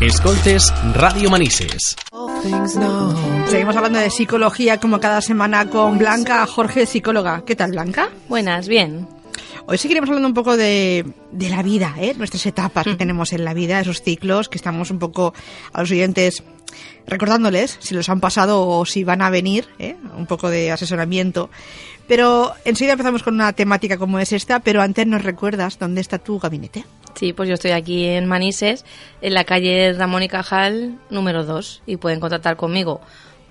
Escoltes Radio Manises. Seguimos hablando de psicología como cada semana con Blanca Jorge, psicóloga. ¿Qué tal, Blanca? Buenas, bien. Hoy seguiremos hablando un poco de, de la vida, ¿eh? nuestras etapas que tenemos en la vida, esos ciclos que estamos un poco a los oyentes recordándoles si los han pasado o si van a venir, ¿eh? un poco de asesoramiento. Pero enseguida empezamos con una temática como es esta, pero antes nos recuerdas dónde está tu gabinete. Sí, pues yo estoy aquí en Manises, en la calle Ramón y Cajal, número 2, y pueden contactar conmigo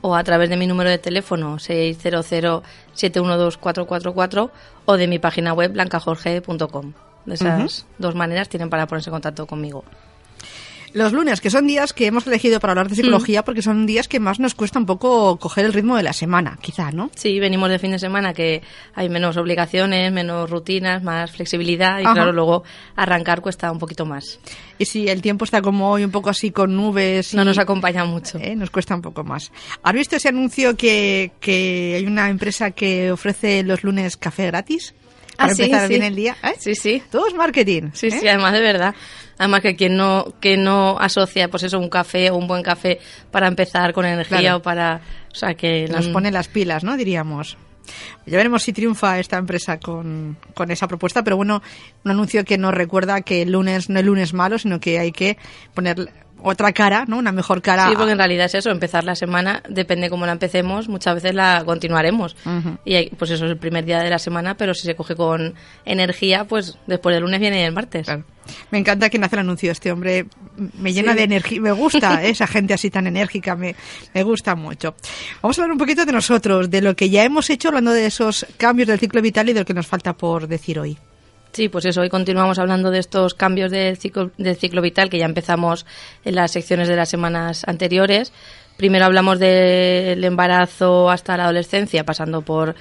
o a través de mi número de teléfono 600-712-444 o de mi página web blancajorge.com. De esas dos maneras tienen para ponerse en contacto conmigo. Los lunes, que son días que hemos elegido para hablar de psicología porque son días que más nos cuesta un poco coger el ritmo de la semana, quizá, ¿no? Sí, venimos de fin de semana que hay menos obligaciones, menos rutinas, más flexibilidad y Ajá. claro, luego arrancar cuesta un poquito más. Y si el tiempo está como hoy un poco así con nubes... No nos acompaña mucho. ¿eh? nos cuesta un poco más. ¿Has visto ese anuncio que, que hay una empresa que ofrece los lunes café gratis? Para Ah, empezar sí. bien el día. ¿eh? Sí, sí. Todo es marketing. Sí, ¿eh? sí, además de verdad. Además que quien no, que no asocia pues eso, un café o un buen café para empezar con energía Claro. o para... O sea, que... Nos mm, pone las pilas, ¿no? Diríamos. Ya veremos si triunfa esta empresa con, con esa propuesta, pero bueno, un anuncio que nos recuerda que el lunes no es lunes malo, sino que hay que poner otra cara, ¿no? Una mejor cara. Sí, porque en realidad es eso, empezar la semana, depende cómo la empecemos, muchas veces la continuaremos. Y hay- pues eso es el primer día de la semana, pero si se coge con energía, pues después del lunes viene el martes. Claro. Me encanta quien hace el anuncio. Este hombre me llena Sí. de energía. Me gusta ¿eh? esa gente así tan enérgica. Me, me gusta mucho. Vamos a hablar un poquito de nosotros, de lo que ya hemos hecho, hablando de esos cambios del ciclo vital y de lo que nos falta por decir hoy. Sí, pues eso, hoy continuamos hablando de estos cambios del ciclo, del ciclo vital que ya empezamos en las secciones de las semanas anteriores. Primero hablamos del embarazo hasta la adolescencia, pasando por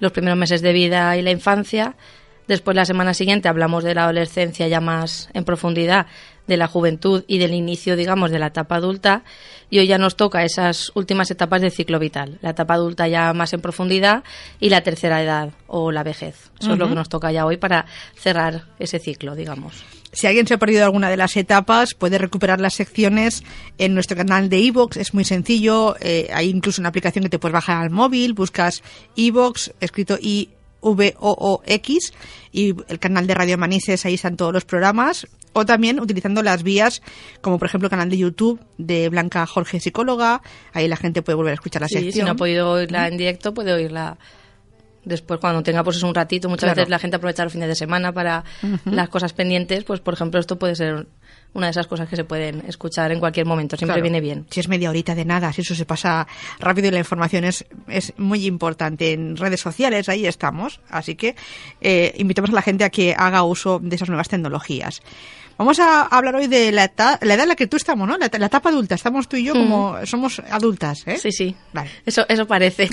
los primeros meses de vida y la infancia. Después, la semana siguiente, hablamos de la adolescencia ya más en profundidad, de la juventud y del inicio, digamos, de la etapa adulta. Y hoy ya nos toca esas últimas etapas del ciclo vital. La etapa adulta ya más en profundidad y la tercera edad o la vejez. Eso es lo que nos toca ya hoy para cerrar ese ciclo, digamos. Si alguien se ha perdido alguna de las etapas, puede recuperar las secciones en nuestro canal de iVoox. Es muy sencillo. eh, hay incluso una aplicación que te puedes bajar al móvil. Buscas iVoox, escrito I. V-O-O-X y el canal de Radio Manises, ahí están todos los programas. O también utilizando las vías, como por ejemplo el canal de YouTube de Blanca Jorge Psicóloga. Ahí la gente puede volver a escuchar la Sí, sección. si no ha podido oírla en directo, puede oírla después cuando tenga pues un ratito. Muchas Claro. veces la gente aprovecha los fines de semana para las cosas pendientes. Pues por ejemplo, esto puede ser una de esas cosas que se pueden escuchar en cualquier momento. Siempre Claro. viene bien. Si es media horita de nada, si eso se pasa rápido y la información es, es muy importante. En redes sociales, ahí estamos. Así que eh, invitamos a la gente a que haga uso de esas nuevas tecnologías. Vamos a hablar hoy de la, eta- la edad en la que tú estamos, ¿no? La, la etapa adulta. Estamos tú y yo como somos adultas, ¿eh? Sí, sí. Vale. Eso, eso parece.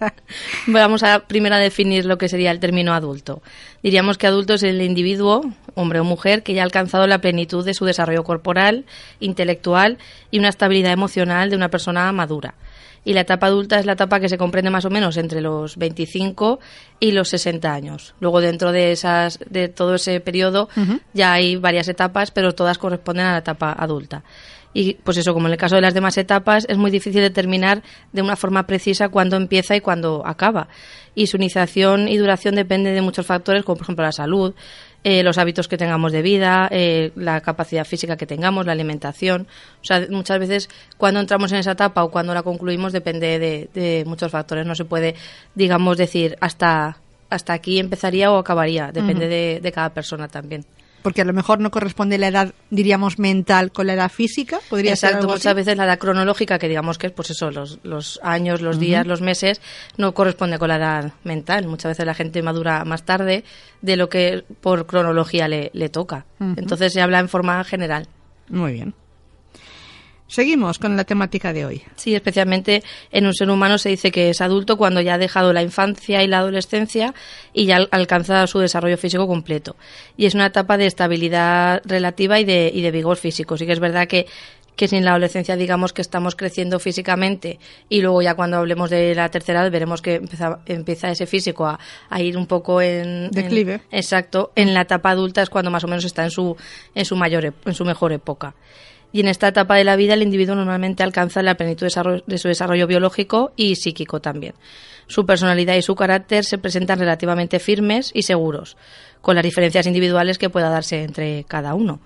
Vamos a primero a definir lo que sería el término adulto. Diríamos que adulto es el individuo, hombre o mujer, que ya ha alcanzado la plenitud de su desarrollo corporal, intelectual y una estabilidad emocional de una persona madura. Y la etapa adulta es la etapa que se comprende más o menos entre los 25 y los 60 años. Luego dentro de esas de todo ese periodo ya hay varias etapas, pero todas corresponden a la etapa adulta. Y pues eso, como en el caso de las demás etapas, es muy difícil determinar de una forma precisa cuándo empieza y cuándo acaba. Y su iniciación y duración depende de muchos factores, como por ejemplo la salud, eh, los hábitos que tengamos de vida, eh, la capacidad física que tengamos, la alimentación. O sea, muchas veces cuando entramos en esa etapa o cuando la concluimos depende de, de muchos factores. No se puede, digamos, decir hasta, hasta aquí empezaría o acabaría. Depende de, de cada persona también. Porque a lo mejor no corresponde la edad, diríamos, mental con la edad física. Podría ser Exacto, algo muchas así? veces la edad cronológica, que digamos que es pues eso, los, los años, los días, los meses, no corresponde con la edad mental. Muchas veces la gente madura más tarde de lo que por cronología le, le toca. Entonces se habla en forma general. Muy bien. Seguimos con la temática de hoy. Sí, especialmente en un ser humano se dice que es adulto cuando ya ha dejado la infancia y la adolescencia y ya al- alcanza su desarrollo físico completo. Y es una etapa de estabilidad relativa y de, y de vigor físico. Sí que es verdad que, que si en la adolescencia digamos que estamos creciendo físicamente y luego ya cuando hablemos de la tercera edad veremos que empieza, empieza ese físico a, a ir un poco en... en- Declive. exacto. En la etapa adulta es cuando más o menos está en su, en su, mayor, ep- en su mejor época. Y en esta etapa de la vida el individuo normalmente alcanza la plenitud de su desarrollo biológico y psíquico también. Su personalidad y su carácter se presentan relativamente firmes y seguros, con las diferencias individuales que pueda darse entre cada uno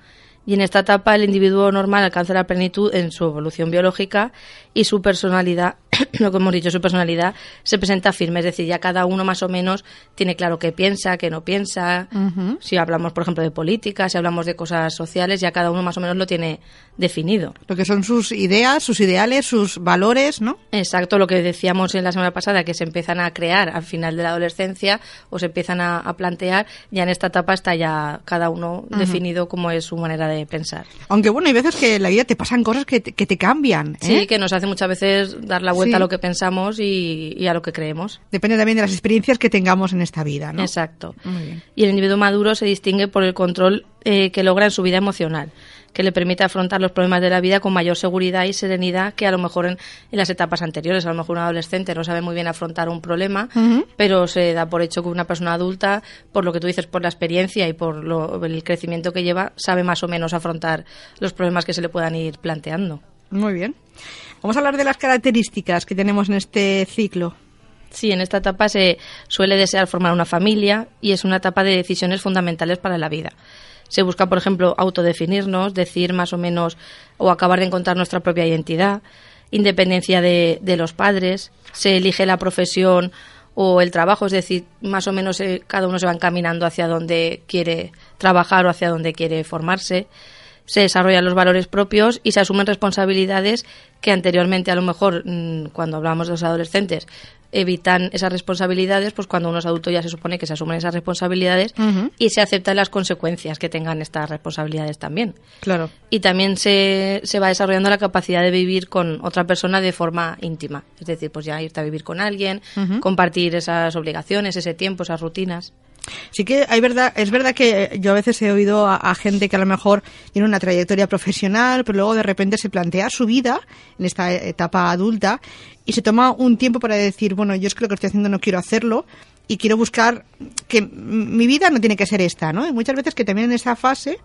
y en esta etapa el individuo normal alcanza la plenitud en su evolución biológica y su personalidad, lo que hemos dicho, su personalidad se presenta firme, es decir, ya cada uno más o menos tiene claro qué piensa, qué no piensa. Si hablamos, por ejemplo, de política, si hablamos de cosas sociales, ya cada uno más o menos lo tiene definido. Lo que son sus ideas, sus ideales, sus valores, ¿no? Exacto, lo que decíamos en la semana pasada, que se empiezan a crear al final de la adolescencia o se empiezan a, plantear, ya en esta etapa está ya cada uno definido cómo es su manera de pensar. Aunque bueno, hay veces que en la vida te pasan cosas que te, que te cambian. ¿eh? Sí, que nos hace muchas veces dar la vuelta a lo que pensamos y, a lo que creemos. Depende también de las experiencias que tengamos en esta vida, ¿no? Exacto. Y el individuo maduro se distingue por el control eh, que logra en su vida emocional que le permite afrontar los problemas de la vida con mayor seguridad y serenidad que a lo mejor en, las etapas anteriores. A lo mejor un adolescente no sabe muy bien afrontar un problema, pero se da por hecho que una persona adulta, por lo que tú dices, por la experiencia y por el crecimiento que lleva, sabe más o menos afrontar los problemas que se le puedan ir planteando. Muy bien. Vamos a hablar de las características que tenemos en este ciclo. Sí, en esta etapa se suele desear formar una familia y es una etapa de decisiones fundamentales para la vida. Se busca, por ejemplo, autodefinirnos, decir más o menos o acabar de encontrar nuestra propia identidad, independencia de, los padres, se elige la profesión o el trabajo, es decir, más o menos eh, cada uno se va encaminando hacia donde quiere trabajar o hacia donde quiere formarse se desarrollan los valores propios y se asumen responsabilidades que anteriormente a lo mejor mm, cuando hablamos de los adolescentes evitan esas responsabilidades, pues cuando uno es adulto ya se supone que se asumen esas responsabilidades y se aceptan las consecuencias que tengan estas responsabilidades también. Claro. Y también se, se va desarrollando la capacidad de vivir con otra persona de forma íntima. Es decir, pues ya irte a vivir con alguien, compartir esas obligaciones, ese tiempo, esas rutinas. Sí que hay verdad, es verdad que yo a veces he oído a, gente que a lo mejor tiene una trayectoria profesional, pero luego de repente se plantea su vida en esta etapa adulta y se toma un tiempo para decir, bueno, yo es que lo que estoy haciendo no quiero hacerlo y quiero buscar que mi vida no tiene que ser esta, ¿no? Y muchas veces que también en esa fase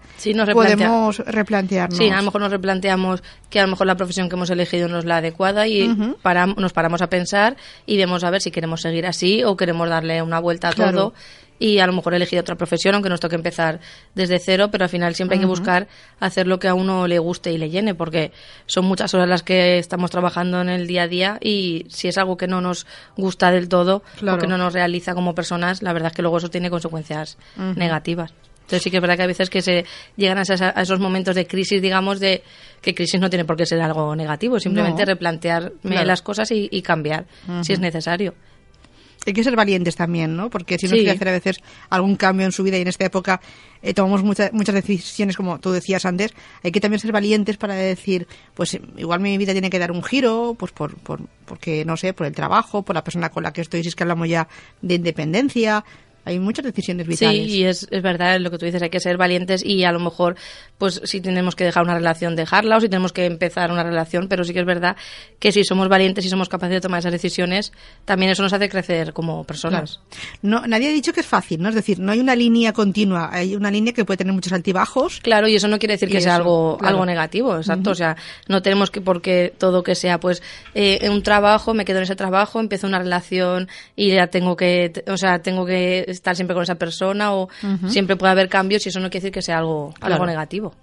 podemos replantearnos. Sí, a lo mejor nos replanteamos que a lo mejor la profesión que hemos elegido no es la adecuada y nos paramos a pensar y vemos a ver si queremos seguir así o queremos darle una vuelta a todo y a lo mejor elegir otra profesión, aunque nos toque empezar desde cero, pero al final siempre hay que buscar hacer lo que a uno le guste y le llene, porque son muchas horas las que estamos trabajando en el día a día y si es algo que no nos gusta del todo o que no nos realiza como personas, la verdad es que luego eso tiene consecuencias negativas. Entonces sí que es verdad que a veces que se llegan a, esos momentos de crisis, digamos, de que crisis no tiene por qué ser algo negativo, simplemente replantearme las cosas y, cambiar si es necesario hay que ser valientes también, ¿no? Porque si no quiere hacer a veces algún cambio en su vida y en esta época eh, tomamos muchas muchas decisiones, como tú decías antes, hay que también ser valientes para decir, pues igual mi vida tiene que dar un giro, pues por, por, porque, no sé, por el trabajo, por la persona con la que estoy, si es que hablamos ya de independencia, hay muchas decisiones vitales. Sí, y es, es verdad lo que tú dices, hay que ser valientes y a lo mejor, pues si tenemos que dejar una relación, dejarla o si tenemos que empezar una relación, pero sí que es verdad que si somos valientes y somos capaces de tomar esas decisiones, también eso nos hace crecer como personas. No, nadie ha dicho que es fácil, ¿no? Es decir, no hay una línea continua, hay una línea que puede tener muchos altibajos. Claro, y eso no quiere decir que sea algo, algo negativo, exacto. O sea, no tenemos que, porque todo que sea, pues, eh, un trabajo, me quedo en ese trabajo, empiezo una relación y ya tengo que, o sea, tengo que estar siempre con esa persona o siempre puede haber cambios y eso no quiere decir que sea algo, algo negativo.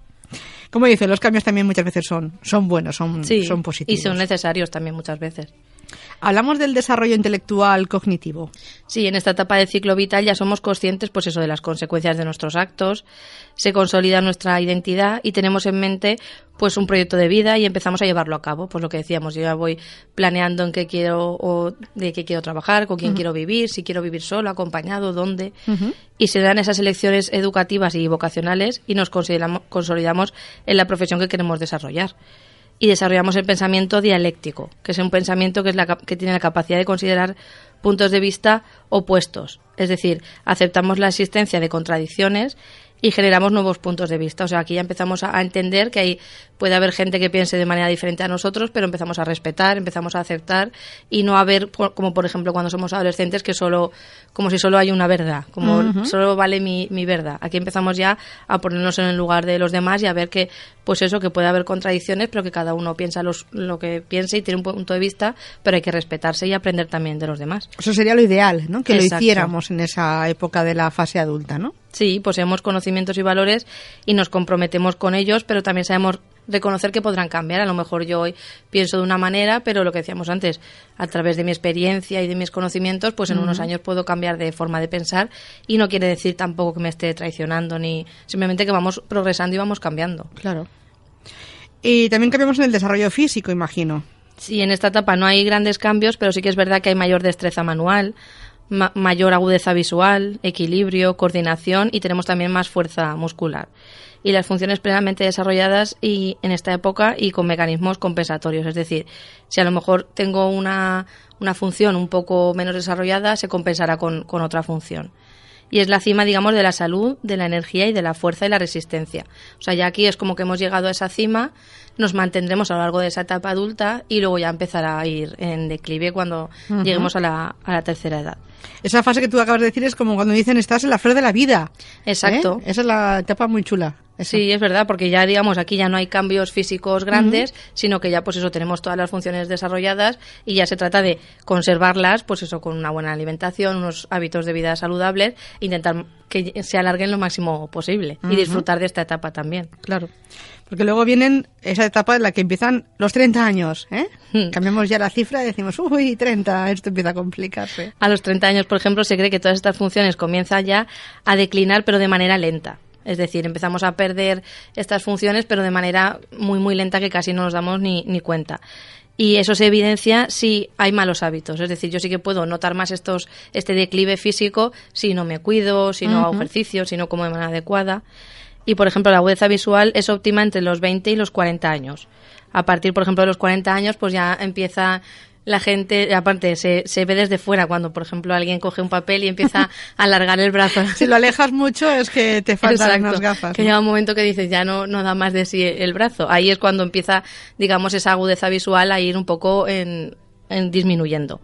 Como dice, los cambios también muchas veces son, son buenos, son, son positivos. Y son necesarios también muchas veces. Hablamos del desarrollo intelectual cognitivo. Sí, en esta etapa del ciclo vital ya somos conscientes, pues eso, de las consecuencias de nuestros actos, se consolida nuestra identidad y tenemos en mente, pues un proyecto de vida y empezamos a llevarlo a cabo. Pues lo que decíamos, yo ya voy planeando en qué quiero o de qué quiero trabajar, con quién quiero vivir, si quiero vivir solo, acompañado, dónde. Y se dan esas elecciones educativas y vocacionales y nos consolidamos en la profesión que queremos desarrollar y desarrollamos el pensamiento dialéctico, que es un pensamiento que, es la, que tiene la capacidad de considerar puntos de vista opuestos. Es decir, aceptamos la existencia de contradicciones y generamos nuevos puntos de vista. O sea, aquí ya empezamos a, entender que hay, puede haber gente que piense de manera diferente a nosotros, pero empezamos a respetar, empezamos a aceptar y no a ver, como por ejemplo cuando somos adolescentes, que solo, como si solo hay una verdad, como solo vale mi, mi verdad. Aquí empezamos ya a ponernos en el lugar de los demás y a ver que pues eso, que puede haber contradicciones, pero que cada uno piensa los, lo que piense y tiene un punto de vista, pero hay que respetarse y aprender también de los demás. Eso sería lo ideal, ¿no? Que lo hiciéramos en esa época de la fase adulta, ¿no? Sí, poseemos conocimientos y valores y nos comprometemos con ellos, pero también sabemos reconocer que podrán cambiar. A lo mejor yo hoy pienso de una manera, pero lo que decíamos antes, a través de mi experiencia y de mis conocimientos, pues en unos años puedo cambiar de forma de pensar y no quiere decir tampoco que me esté traicionando ni simplemente que vamos progresando y vamos cambiando. Claro. Y también cambiamos en el desarrollo físico, imagino. Sí, en esta etapa no hay grandes cambios, pero sí que es verdad que hay mayor destreza manual, mayor agudeza visual, equilibrio, coordinación y tenemos también más fuerza muscular y las funciones plenamente desarrolladas y en esta época y con mecanismos compensatorios. Es decir, si a lo mejor tengo una, una función un poco menos desarrollada, se compensará con, con otra función y es la cima, digamos, de la salud, de la energía y de la fuerza y la resistencia. O sea, ya aquí es como que hemos llegado a esa cima, nos mantendremos a lo largo de esa etapa adulta y luego ya empezará a ir en declive cuando lleguemos a la, a la tercera edad. Esa fase que tú acabas de decir es como cuando dicen estás en la flor de la vida. Exacto. ¿Eh? Esa es la etapa muy chula. Sí, es verdad, porque ya digamos aquí ya no hay cambios físicos grandes, sino que ya pues eso tenemos todas las funciones desarrolladas y ya se trata de conservarlas, pues eso con una buena alimentación, unos hábitos de vida saludables, intentar que se alarguen lo máximo posible y disfrutar de esta etapa también. Claro. Porque luego vienen esa etapa en la que empiezan los 30 años, ¿eh? Hmm. Cambiamos ya la cifra y decimos, uy, 30, esto empieza a complicarse. A los 30 años, por ejemplo, se cree que todas estas funciones comienzan ya a declinar, pero de manera lenta. Es decir, empezamos a perder estas funciones, pero de manera muy, muy lenta que casi no nos damos ni, ni cuenta. Y eso se evidencia si hay malos hábitos. Es decir, yo sí que puedo notar más estos, este declive físico si no me cuido, si no hago ejercicio, si no como de manera adecuada. Y, por ejemplo, la agudeza visual es óptima entre los 20 y los 40 años. A partir, por ejemplo, de los 40 años, pues ya empieza la gente, aparte, se, se ve desde fuera cuando, por ejemplo, alguien coge un papel y empieza a alargar el brazo. Si lo alejas mucho es que te faltan unas gafas. Que llega un momento que dices, ya no, no da más de sí el brazo. Ahí es cuando empieza, digamos, esa agudeza visual a ir un poco en, disminuyendo.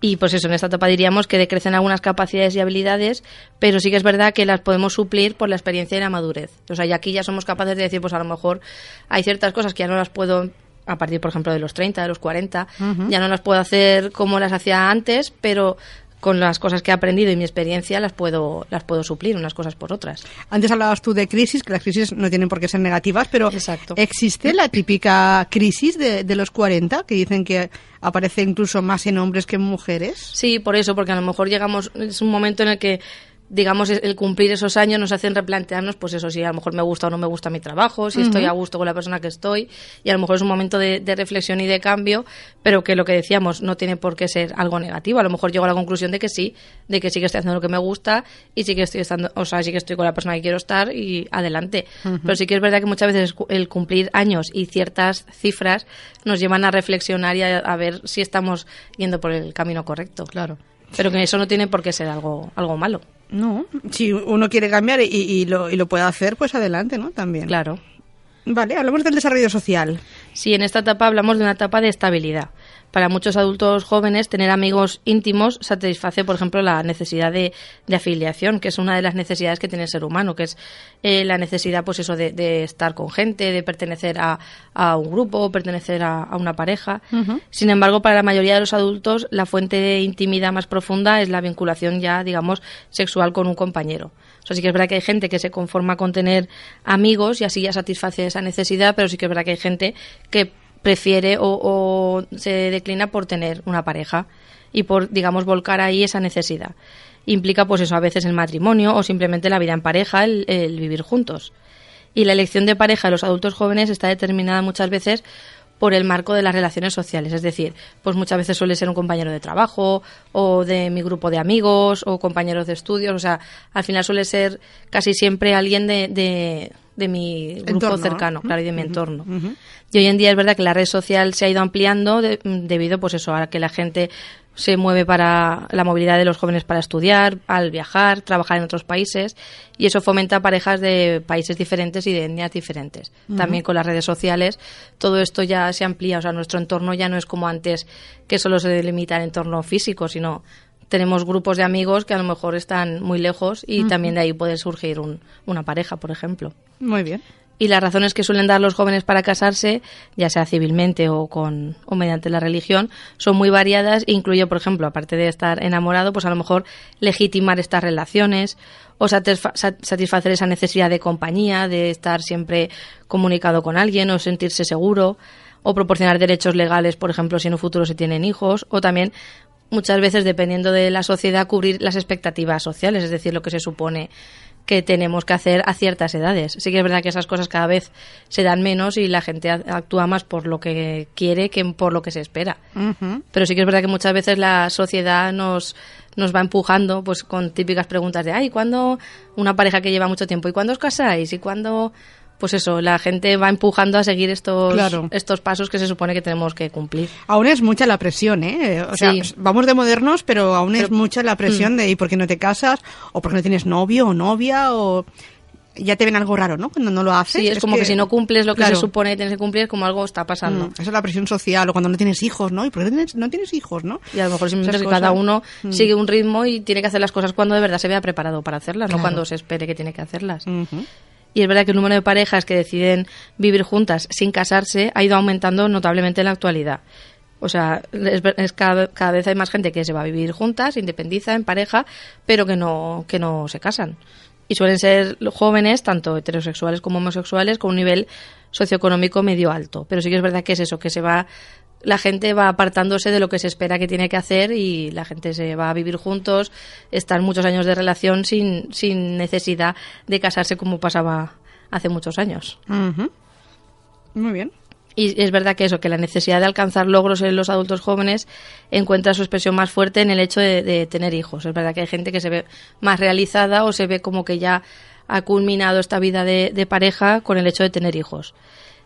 Y pues eso, en esta etapa diríamos que decrecen algunas capacidades y habilidades, pero sí que es verdad que las podemos suplir por la experiencia y la madurez. O sea, y aquí ya somos capaces de decir, pues a lo mejor hay ciertas cosas que ya no las puedo a partir, por ejemplo, de los 30, de los 40, ya no las puedo hacer como las hacía antes, pero con las cosas que he aprendido y mi experiencia las puedo las puedo suplir unas cosas por otras. Antes hablabas tú de crisis, que las crisis no tienen por qué ser negativas, pero ¿existe la típica crisis de, de los 40 que dicen que aparece incluso más en hombres que en mujeres? Sí, por eso, porque a lo mejor llegamos, es un momento en el que digamos, el cumplir esos años nos hacen replantearnos, pues eso, si a lo mejor me gusta o no me gusta mi trabajo, si estoy a gusto con la persona que estoy, y a lo mejor es un momento de, reflexión y de cambio, pero que lo que decíamos no tiene por qué ser algo negativo. A lo mejor llego a la conclusión de que sí, de que sí que estoy haciendo lo que me gusta y sí que estoy estando, o sea, sí que estoy con la persona que quiero estar y adelante. Pero sí que es verdad que muchas veces el cumplir años y ciertas cifras nos llevan a reflexionar y a, a ver si estamos yendo por el camino correcto. Claro. Pero que eso no tiene por qué ser algo, algo malo. No, si uno quiere cambiar y, y, lo, y lo puede hacer, pues adelante, ¿no? También. Claro. Vale, hablamos del desarrollo social. Sí, en esta etapa hablamos de una etapa de estabilidad. Para muchos adultos jóvenes, tener amigos íntimos satisface, por ejemplo, la necesidad de, afiliación, que es una de las necesidades que tiene el ser humano, que es eh, la necesidad, pues eso, de, estar con gente, de pertenecer a, un grupo, pertenecer a, una pareja. Sin embargo, para la mayoría de los adultos, la fuente de intimidad más profunda es la vinculación ya, digamos, sexual con un compañero. O sea, sí que es verdad que hay gente que se conforma con tener amigos y así ya satisface esa necesidad, pero sí que es verdad que hay gente que prefiere o, se declina por tener una pareja y por, digamos, volcar ahí esa necesidad. Implica, pues eso, a veces el matrimonio o simplemente la vida en pareja, el, el vivir juntos. Y la elección de pareja de los adultos jóvenes está determinada muchas veces por el marco de las relaciones sociales. Es decir, pues muchas veces suele ser un compañero de trabajo o de mi grupo de amigos o compañeros de estudios. O sea, al final suele ser casi siempre alguien de, de mi grupo cercano, claro, y de mi entorno. Y hoy en día es verdad que la red social se ha ido ampliando debido, pues eso, a que la gente se mueve para la movilidad de los jóvenes para estudiar, al viajar, trabajar en otros países y eso fomenta parejas de países diferentes y de etnias diferentes. También con las redes sociales todo esto ya se amplía, o sea, nuestro entorno ya no es como antes que solo se delimita el entorno físico, sino tenemos grupos de amigos que a lo mejor están muy lejos y también de ahí puede surgir una pareja, por ejemplo. Muy bien. Y las razones que suelen dar los jóvenes para casarse, ya sea civilmente o, con, o mediante la religión, son muy variadas e incluye, por ejemplo, aparte de estar enamorado, pues a lo mejor legitimar estas relaciones o satisfacer esa necesidad de compañía, de estar siempre comunicado con alguien o sentirse seguro o proporcionar derechos legales, por ejemplo, si en un futuro se tienen hijos, o también muchas veces, dependiendo de la sociedad, cubrir las expectativas sociales, es decir, lo que se supone que tenemos que hacer a ciertas edades. Sí que es verdad que esas cosas cada vez se dan menos y la gente actúa más por lo que quiere que por lo que se espera. Pero sí que es verdad que muchas veces la sociedad nos, nos va empujando pues con típicas preguntas de, ay, ¿cuándo una pareja que lleva mucho tiempo? ¿Y cuándo os casáis? ¿Y cuándo...? Pues eso, la gente va empujando a seguir estos, estos pasos que se supone que tenemos que cumplir. Aún es mucha la presión, ¿eh? O sea, vamos de modernos, pero aún es mucha la presión mm. de ¿y por qué no te casas? ¿O por qué no tienes novio o novia? o ya te ven algo raro, ¿no? Cuando no lo haces. Sí, es, como que, si no cumples lo que se supone que tienes que cumplir, como algo está pasando. Mm, esa es la presión social, o cuando no tienes hijos, ¿no? ¿Y por qué no tienes hijos, no? Y a lo mejor simplemente que cada uno mm. sigue un ritmo y tiene que hacer las cosas cuando de verdad se vea preparado para hacerlas, no cuando se espere que tiene que hacerlas. Y es verdad que el número de parejas que deciden vivir juntas sin casarse ha ido aumentando notablemente en la actualidad. O sea, es, cada, vez hay más gente que se va a vivir juntas, independiza, en pareja, pero que no, que no se casan. Y suelen ser jóvenes, tanto heterosexuales como homosexuales, con un nivel socioeconómico medio alto. Pero sí que es verdad que es eso, que se va la gente va apartándose de lo que se espera que tiene que hacer y la gente se va a vivir juntos, están muchos años de relación sin, sin necesidad de casarse como pasaba hace muchos años. Muy bien. Y es verdad que eso, que la necesidad de alcanzar logros en los adultos jóvenes encuentra su expresión más fuerte en el hecho de, tener hijos. Es verdad que hay gente que se ve más realizada o se ve como que ya ha culminado esta vida de pareja con el hecho de tener hijos.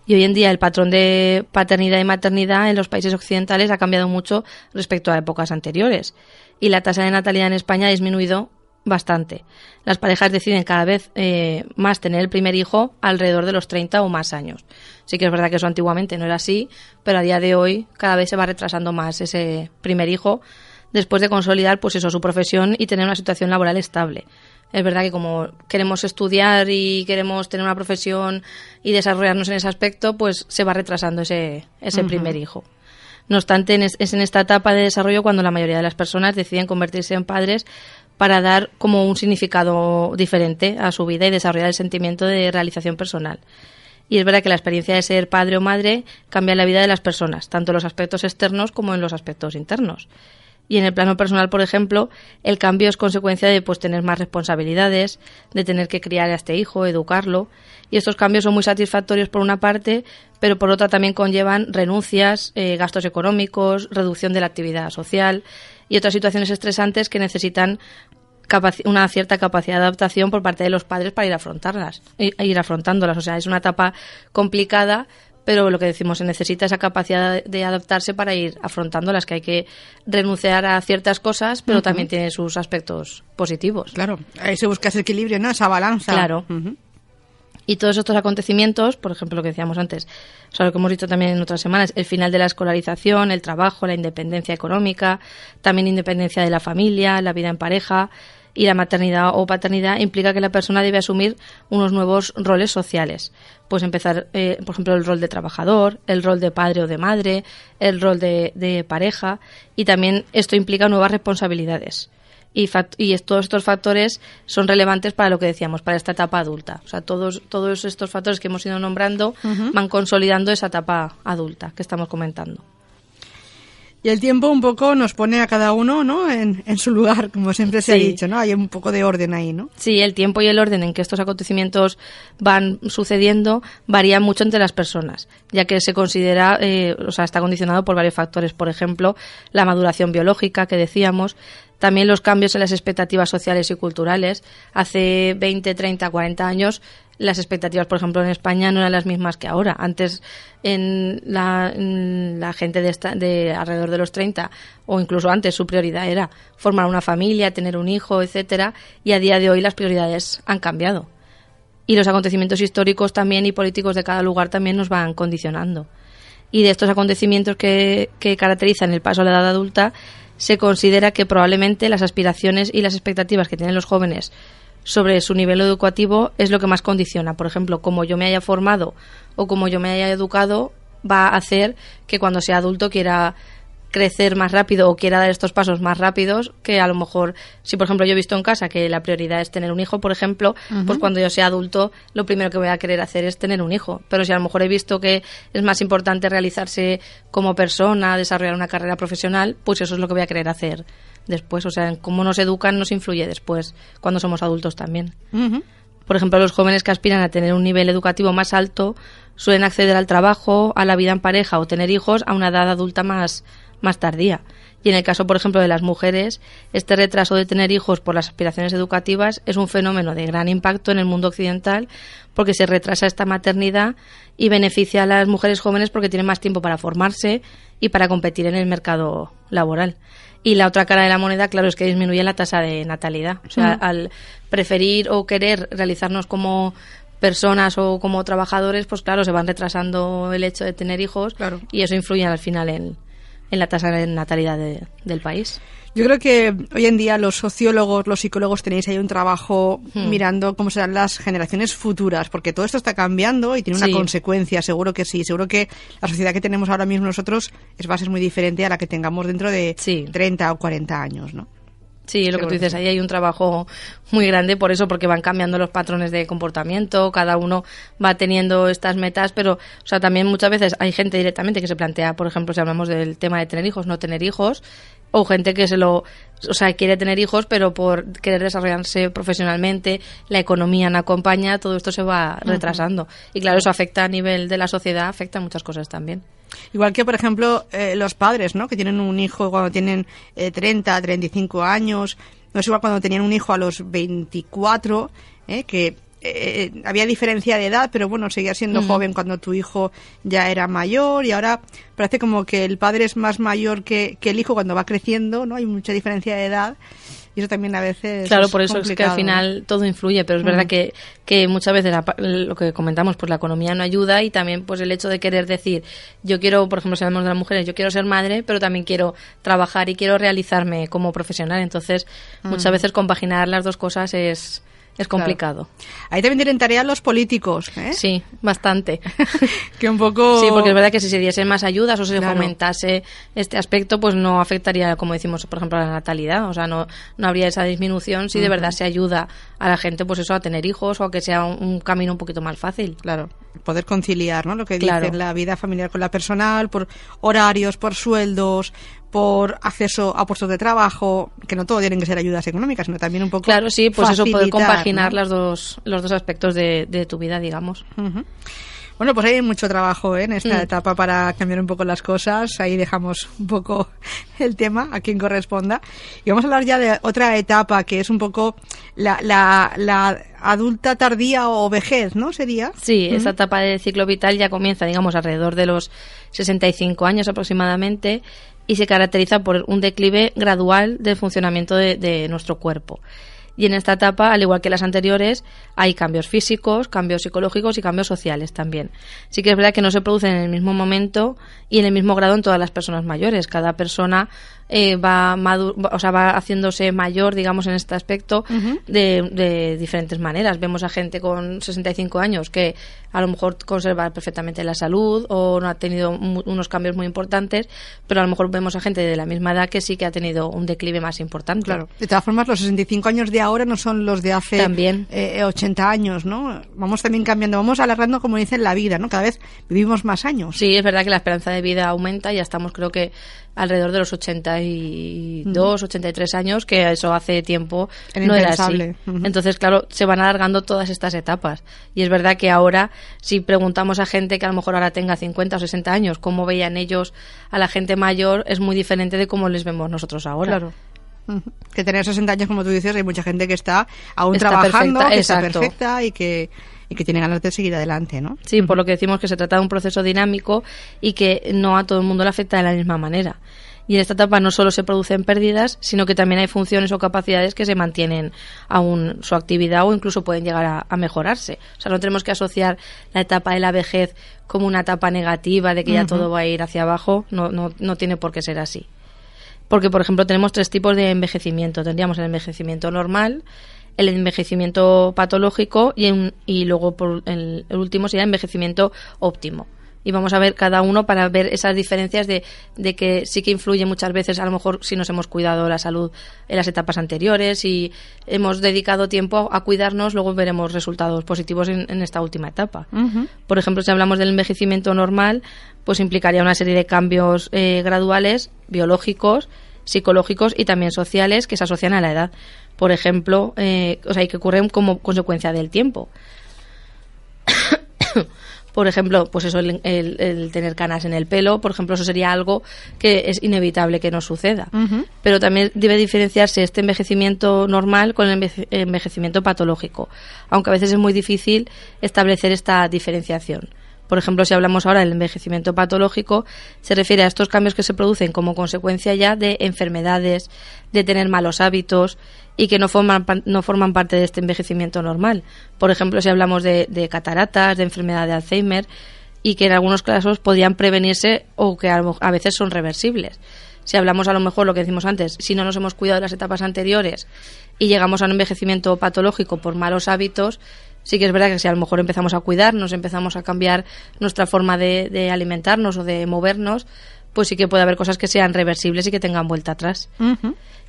Y hoy en día el patrón de paternidad y maternidad en los países occidentales ha cambiado mucho respecto a épocas anteriores. Y la tasa de natalidad en España ha disminuido bastante. Las parejas deciden cada vez eh, más tener el primer hijo alrededor de los 30 o más años. Sí que es verdad que eso antiguamente no era así, pero a día de hoy cada vez se va retrasando más ese primer hijo después de consolidar pues eso su profesión y tener una situación laboral estable es verdad que como queremos estudiar y queremos tener una profesión y desarrollarnos en ese aspecto, pues se va retrasando ese, ese primer hijo. No obstante, es en esta etapa de desarrollo cuando la mayoría de las personas deciden convertirse en padres para dar como un significado diferente a su vida y desarrollar el sentimiento de realización personal. Y es verdad que la experiencia de ser padre o madre cambia la vida de las personas, tanto en los aspectos externos como en los aspectos internos. Y en el plano personal, por ejemplo, el cambio es consecuencia de pues tener más responsabilidades, de tener que criar a este hijo, educarlo. Y estos cambios son muy satisfactorios por una parte, pero por otra también conllevan renuncias, eh, gastos económicos, reducción de la actividad social y otras situaciones estresantes que necesitan una cierta capacidad de adaptación por parte de los padres para ir afrontarlas, ir afrontándolas. O sea, es una etapa complicada, pero lo que decimos, se necesita esa capacidad de adaptarse para ir afrontando las que hay que renunciar a ciertas cosas, pero también tiene sus aspectos positivos. Claro, ahí se busca ese equilibrio, ¿no? Esa balanza. Claro. Y todos estos acontecimientos, por ejemplo, lo que decíamos antes, o sea, lo que hemos dicho también en otras semanas, el final de la escolarización, el trabajo, la independencia económica, también independencia de la familia, la vida en pareja, y la maternidad o paternidad implica que la persona debe asumir unos nuevos roles sociales. Pues empezar, eh, por ejemplo, el rol de trabajador, el rol de padre o de madre, el rol de, pareja y también esto implica nuevas responsabilidades. Y, y, todos estos factores son relevantes para lo que decíamos, para esta etapa adulta. O sea, todos, todos estos factores que hemos ido nombrando van consolidando esa etapa adulta que estamos comentando. Y el tiempo un poco nos pone a cada uno, ¿no? En, su lugar, como siempre se ha dicho, ¿no? Hay un poco de orden ahí, ¿no? Sí, el tiempo y el orden en que estos acontecimientos van sucediendo varían mucho entre las personas, ya que se considera, eh, o sea, está condicionado por varios factores. Por ejemplo, la maduración biológica que decíamos, también los cambios en las expectativas sociales y culturales. Hace 20, 30, 40 años las expectativas, por ejemplo, en España no eran las mismas que ahora. Antes, en la, gente de, de alrededor de los 30 o incluso antes, su prioridad era formar una familia, tener un hijo, etcétera, y a día de hoy las prioridades han cambiado. Y los acontecimientos históricos también y políticos de cada lugar también nos van condicionando. Y de estos acontecimientos que, que caracterizan el paso a la edad adulta, se considera que probablemente las aspiraciones y las expectativas que tienen los jóvenes sobre su nivel educativo es lo que más condiciona. Por ejemplo, como yo me haya formado o como yo me haya educado, va a hacer que cuando sea adulto quiera crecer más rápido o quiera dar estos pasos más rápidos que a lo mejor si por ejemplo yo he visto en casa que la prioridad es tener un hijo por ejemplo pues cuando yo sea adulto lo primero que voy a querer hacer es tener un hijo. Pero si a lo mejor he visto que es más importante realizarse como persona desarrollar una carrera profesional pues eso es lo que voy a querer hacer después o sea en cómo nos educan nos influye después cuando somos adultos también por ejemplo, los jóvenes que aspiran a tener un nivel educativo más alto suelen acceder al trabajo, a la vida en pareja o tener hijos a una edad adulta más, más tardía. Y en el caso, por ejemplo, de las mujeres, este retraso de tener hijos por las aspiraciones educativas es un fenómeno de gran impacto en el mundo occidental porque se retrasa esta maternidad y beneficia a las mujeres jóvenes porque tienen más tiempo para formarse y para competir en el mercado laboral. Y la otra cara de la moneda, claro, es que disminuye la tasa de natalidad. O sea, al preferir o querer realizarnos como personas o como trabajadores, pues claro, se van retrasando el hecho de tener hijos Claro. y eso influye al final en, en la tasa de natalidad de- del país. Yo creo que hoy en día los sociólogos, los psicólogos tenéis ahí un trabajo Hmm. mirando cómo serán las generaciones futuras, porque todo esto está cambiando y tiene una Sí. consecuencia, seguro que sí. Seguro que la sociedad que tenemos ahora mismo nosotros es, va a ser muy diferente a la que tengamos dentro de Sí. 30 o 40 años, ¿no? Sí, lo que tú dices, ahí hay un trabajo muy grande por eso, porque van cambiando los patrones de comportamiento, cada uno va teniendo estas metas, pero, o sea, también muchas veces hay gente directamente que se plantea, por ejemplo, si hablamos del tema de tener hijos, no tener hijos, o gente que se lo, o sea, quiere tener hijos, pero por querer desarrollarse profesionalmente, la economía no acompaña, todo esto se va retrasando. Y claro, eso afecta a nivel de la sociedad, afecta a muchas cosas también. Igual que, por ejemplo, eh, los padres, ¿no? Que tienen un hijo cuando tienen eh, 30, 35 años. No es igual cuando tenían un hijo a los 24, ¿eh? que eh, había diferencia de edad, pero bueno, seguía siendo joven cuando tu hijo ya era mayor y ahora parece como que el padre es más mayor que, que el hijo cuando va creciendo, ¿no? Hay mucha diferencia de edad y eso también a veces Claro, por eso es que al final todo influye, pero es verdad que, que muchas veces la lo que comentamos, pues la economía no ayuda y también pues el hecho de querer decir, yo quiero, por ejemplo, si hablamos de las mujeres, yo quiero ser madre, pero también quiero trabajar y quiero realizarme como profesional. Entonces, muchas veces compaginar las dos cosas es, es complicado. Ahí también tienen tarea los políticos, ¿eh? Sí, bastante. Que un poco... Sí, porque es verdad que si se diesen más ayudas o se Claro. fomentase este aspecto, pues no afectaría, como decimos, por ejemplo, a la natalidad. O sea, no, no habría esa disminución si de verdad se ayuda a la gente, pues eso, a tener hijos o a que sea un, un camino un poquito más fácil. Claro, poder conciliar, ¿no? Lo que Claro. dicen, la vida familiar con la personal, por horarios, por sueldos, por acceso a puestos de trabajo, que no todo tienen que ser ayudas económicas, sino también un poco Claro, sí, pues eso, poder compaginar ¿no? las dos, los dos aspectos de, de tu vida, digamos. Bueno, pues hay mucho trabajo ¿eh? en esta Mm. etapa para cambiar un poco las cosas. Ahí dejamos un poco el tema a quien corresponda. Y vamos a hablar ya de otra etapa que es un poco la, la, la adulta tardía o vejez, ¿no? Sería. Sí, esta etapa del ciclo vital ya comienza, digamos, alrededor de los 65 años aproximadamente y se caracteriza por un declive gradual del funcionamiento de, de nuestro cuerpo. Y en esta etapa, al igual que las anteriores, hay cambios físicos, cambios psicológicos y cambios sociales también. Sí que es verdad que no se producen en el mismo momento y en el mismo grado en todas las personas mayores. Cada persona eh, va, o sea, va haciéndose mayor, digamos, en este aspecto de, de diferentes maneras. Vemos a gente con 65 años que a lo mejor conserva perfectamente la salud o no ha tenido unos cambios muy importantes, pero a lo mejor vemos a gente de la misma edad que sí que ha tenido un declive más importante. Claro. De todas formas, los 65 años de ahora no son los de hace También. eh, 80 años, ¿no? Vamos también cambiando, vamos alargando, como dicen, la vida, ¿no? Cada vez vivimos más años. Sí, es verdad que la esperanza de vida aumenta y ya estamos creo que alrededor de los 82, 83 años, que eso hace tiempo no era así. impensable. Ujú. Entonces, claro, se van alargando todas estas etapas. Y es verdad que ahora, si preguntamos a gente que a lo mejor ahora tenga 50 o 60 años, cómo veían ellos a la gente mayor, es muy diferente de cómo les vemos nosotros ahora. Claro. Que tener 60 años, como tú dices, hay mucha gente que está aún Está trabajando, perfecta, que está perfecta y que, y que tiene ganas de seguir adelante, ¿no? Sí, por lo que decimos que se trata de un proceso dinámico y que no a todo el mundo le afecta de la misma manera. Y en esta etapa no solo se producen pérdidas, sino que también hay funciones o capacidades que se mantienen aún su actividad o incluso pueden llegar a, a mejorarse. O sea, no tenemos que asociar la etapa de la vejez como una etapa negativa de que ya todo va a ir hacia abajo. No, no, no tiene por qué ser así. Porque, por ejemplo, tenemos tres tipos de envejecimiento. Tendríamos el envejecimiento normal, el envejecimiento patológico y, en- y luego por el, el último sería el envejecimiento óptimo. Y vamos a ver cada uno para ver esas diferencias de, de que sí que influye muchas veces, a lo mejor si nos hemos cuidado la salud en las etapas anteriores y hemos dedicado tiempo a cuidarnos, luego veremos resultados positivos en, en esta última etapa. Por ejemplo, si hablamos del envejecimiento normal, pues implicaría una serie de cambios eh, graduales, biológicos, psicológicos y también sociales que se asocian a la edad. Por ejemplo, eh, o sea, y que ocurren como consecuencia del tiempo. por ejemplo, pues eso, el, el- el tener canas en el pelo, por ejemplo, eso sería algo que es inevitable que nos suceda. Pero también debe diferenciarse este envejecimiento normal con el enveje- envejecimiento patológico, aunque a veces es muy difícil establecer esta diferenciación. Por ejemplo, si hablamos ahora del envejecimiento patológico, se refiere a estos cambios que se producen como consecuencia ya de enfermedades, de tener malos hábitos y que no forman, no forman parte de este envejecimiento normal. Por ejemplo, si hablamos de, de cataratas, de enfermedad de Alzheimer y que en algunos casos podían prevenirse o que a, veces son reversibles. Si hablamos a lo mejor lo que decimos antes, si no nos hemos cuidado en las etapas anteriores y llegamos a un envejecimiento patológico por malos hábitos, sí que es verdad que si a lo mejor empezamos a cuidarnos, empezamos a cambiar nuestra forma de, de alimentarnos o de movernos, pues sí que puede haber cosas que sean reversibles y que tengan vuelta atrás.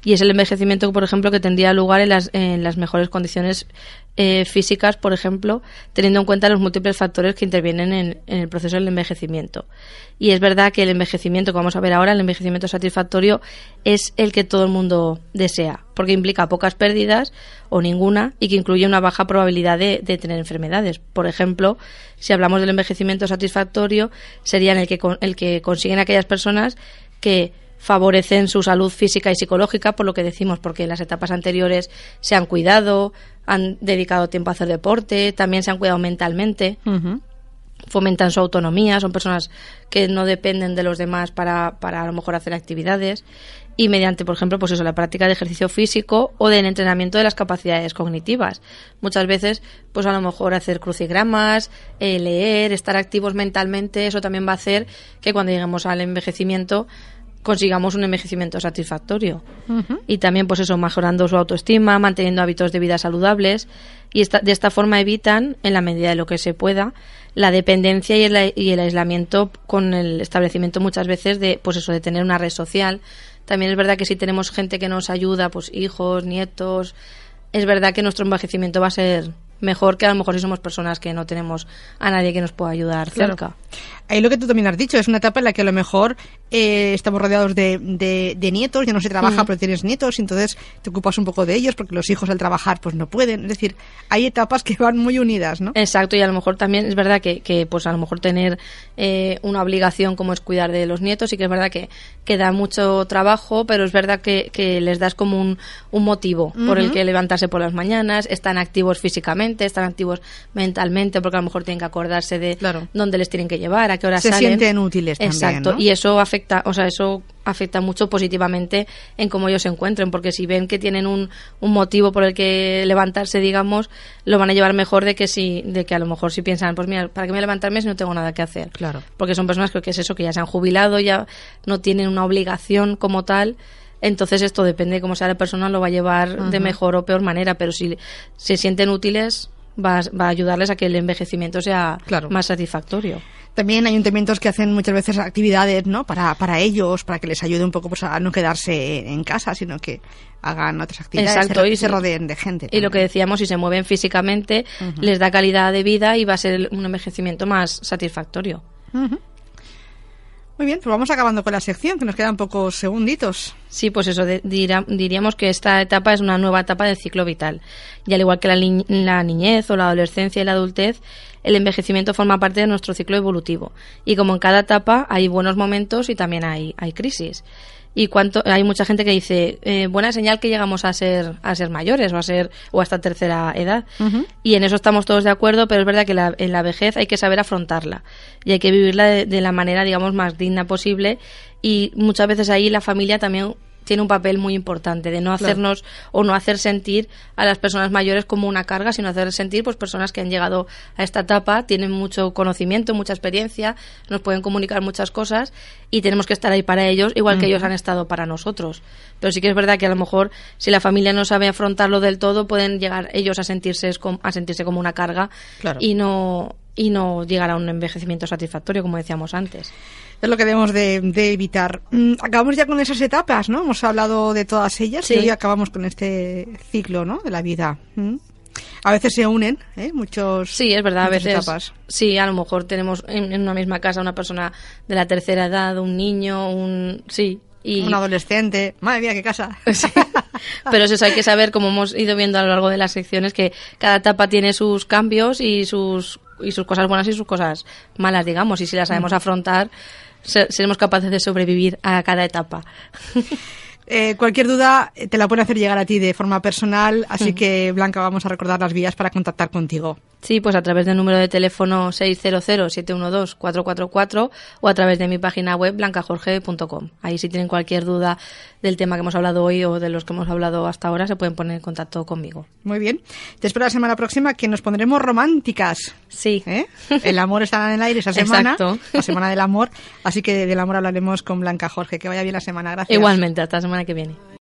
Y es el envejecimiento, por ejemplo, que tendría lugar en las, en las mejores condiciones eh, físicas, por ejemplo, teniendo en cuenta los múltiples factores que intervienen en, el proceso del envejecimiento. Y es verdad que el envejecimiento, que vamos a ver ahora, el envejecimiento satisfactorio, es el que todo el mundo desea, porque implica pocas pérdidas o ninguna y que incluye una baja probabilidad de, de tener enfermedades. Por ejemplo, si hablamos del envejecimiento satisfactorio, sería el que, el que consiguen aquellas personas que favorecen su salud física y psicológica, por lo que decimos, porque en las etapas anteriores se han cuidado, han dedicado tiempo a hacer deporte, también se han cuidado mentalmente, fomentan su autonomía, son personas que no dependen de los demás para, para a lo mejor hacer actividades y mediante, por ejemplo, pues eso, la práctica de ejercicio físico o del entrenamiento de las capacidades cognitivas. Muchas veces, pues a lo mejor hacer crucigramas, eh, leer, estar activos mentalmente, eso también va a hacer que cuando lleguemos al envejecimiento consigamos un envejecimiento satisfactorio. Y también, pues eso, mejorando su autoestima, manteniendo hábitos de vida saludables. Y esta- de esta forma evitan, en la medida de lo que se pueda, la dependencia y el, y el aislamiento con el establecimiento muchas veces de, pues eso, de tener una red social. También es verdad que si tenemos gente que nos ayuda, pues hijos, nietos, es verdad que nuestro envejecimiento va a ser mejor que a lo mejor si somos personas que no tenemos a nadie que nos pueda ayudar Claro. cerca. Ahí lo que tú también has dicho, es una etapa en la que a lo mejor eh, estamos rodeados de, de- de nietos, ya no se trabaja, pero tienes nietos, y entonces te ocupas un poco de ellos porque los hijos al trabajar pues no pueden. Es decir, hay etapas que van muy unidas, ¿no? Exacto, y a lo mejor también es verdad que, que, pues a lo mejor tener eh, una obligación como es cuidar de los nietos, y que es verdad que, que da mucho trabajo, pero es verdad que, que les das como un, un motivo por el que levantarse por las mañanas, están activos físicamente, están activos mentalmente, porque a lo mejor tienen que acordarse de Claro. dónde les tienen que llevar, a qué hora Se salen. sienten útiles también, Exacto, ¿no? y eso afecta, o sea, eso afecta mucho positivamente en cómo ellos se encuentren, porque si ven que tienen un, un motivo por el que levantarse, digamos, lo van a llevar mejor de que si, de que a lo mejor si piensan, pues mira, ¿para qué me levantarme si no tengo nada que hacer? Claro. Porque son personas que, que es eso, que ya se han jubilado, ya no tienen una obligación como tal. Entonces esto depende de cómo sea la persona, lo va a llevar de mejor o peor manera, pero si se sienten útiles, va, va a ayudarles a que el envejecimiento sea Claro. más satisfactorio. También hay ayuntamientos que hacen muchas veces actividades, ¿no? Para, para ellos, para que les ayude un poco pues, a no quedarse en casa, sino que hagan otras actividades Exacto, se, y- se rodeen de gente. Y lo que decíamos, si se mueven físicamente, les da calidad de vida y va a ser un envejecimiento más satisfactorio. Muy bien, pues vamos acabando con la sección, que nos quedan pocos segunditos. Sí, pues eso, de- dirá- diríamos que esta etapa es una nueva etapa del ciclo vital. Y al igual que la, la niñez o la adolescencia y la adultez, el envejecimiento forma parte de nuestro ciclo evolutivo. Y como en cada etapa hay buenos momentos y también hay, hay crisis. Y cuánto, hay mucha gente que dice, eh, buena señal que llegamos a ser, a ser mayores o a ser, o a esta tercera edad. Y en eso estamos todos de acuerdo, pero es verdad que la- en la vejez hay que saber afrontarla. Y hay que vivirla de, de la manera, digamos, más digna posible. Y muchas veces ahí la familia también tiene un papel muy importante de no hacernos o no hacer sentir a las personas mayores como una carga, sino hacer sentir pues personas que han llegado a esta etapa, tienen mucho conocimiento, mucha experiencia, nos pueden comunicar muchas cosas y tenemos que estar ahí para ellos, igual que ellos han estado para nosotros. Pero sí que es verdad que a lo mejor si la familia no sabe afrontarlo del todo, pueden llegar ellos a sentirse a sentirse como una carga y no y no llegar a un envejecimiento satisfactorio, como decíamos antes. Es lo que debemos de, evitar. Mm, acabamos ya con esas etapas, ¿no? Hemos hablado de todas ellas y hoy acabamos con este ciclo, ¿no? De la vida. Mm. A veces se unen, ¿eh? Muchos. Sí, es verdad, a veces. Etapas. Sí, a lo mejor tenemos en, una misma casa una persona de la tercera edad, un niño, un. Sí, y... Un adolescente. Madre mía, qué casa. Pero eso hay que saber, como hemos ido viendo a lo largo de las secciones, que cada etapa tiene sus cambios y sus, y sus cosas buenas y sus cosas malas, digamos. Y si las sabemos mm. afrontar, seremos capaces de sobrevivir a cada etapa. Eh, cualquier duda eh, te la pueden hacer llegar a ti de forma personal, así que Blanca, vamos a recordar las vías para contactar contigo. Sí, pues a través del número de teléfono 600-712-444 o a través de mi página web blancajorge.com. Ahí si tienen cualquier duda del tema que hemos hablado hoy o de los que hemos hablado hasta ahora, se pueden poner en contacto conmigo. Muy bien. Te espero la semana próxima que nos pondremos románticas. Sí. ¿Eh? El amor está en el aire esa semana. Exacto. La semana del amor. Así que del amor hablaremos con Blanca Jorge. Que vaya bien la semana. Gracias. Igualmente, hasta la semana que viene.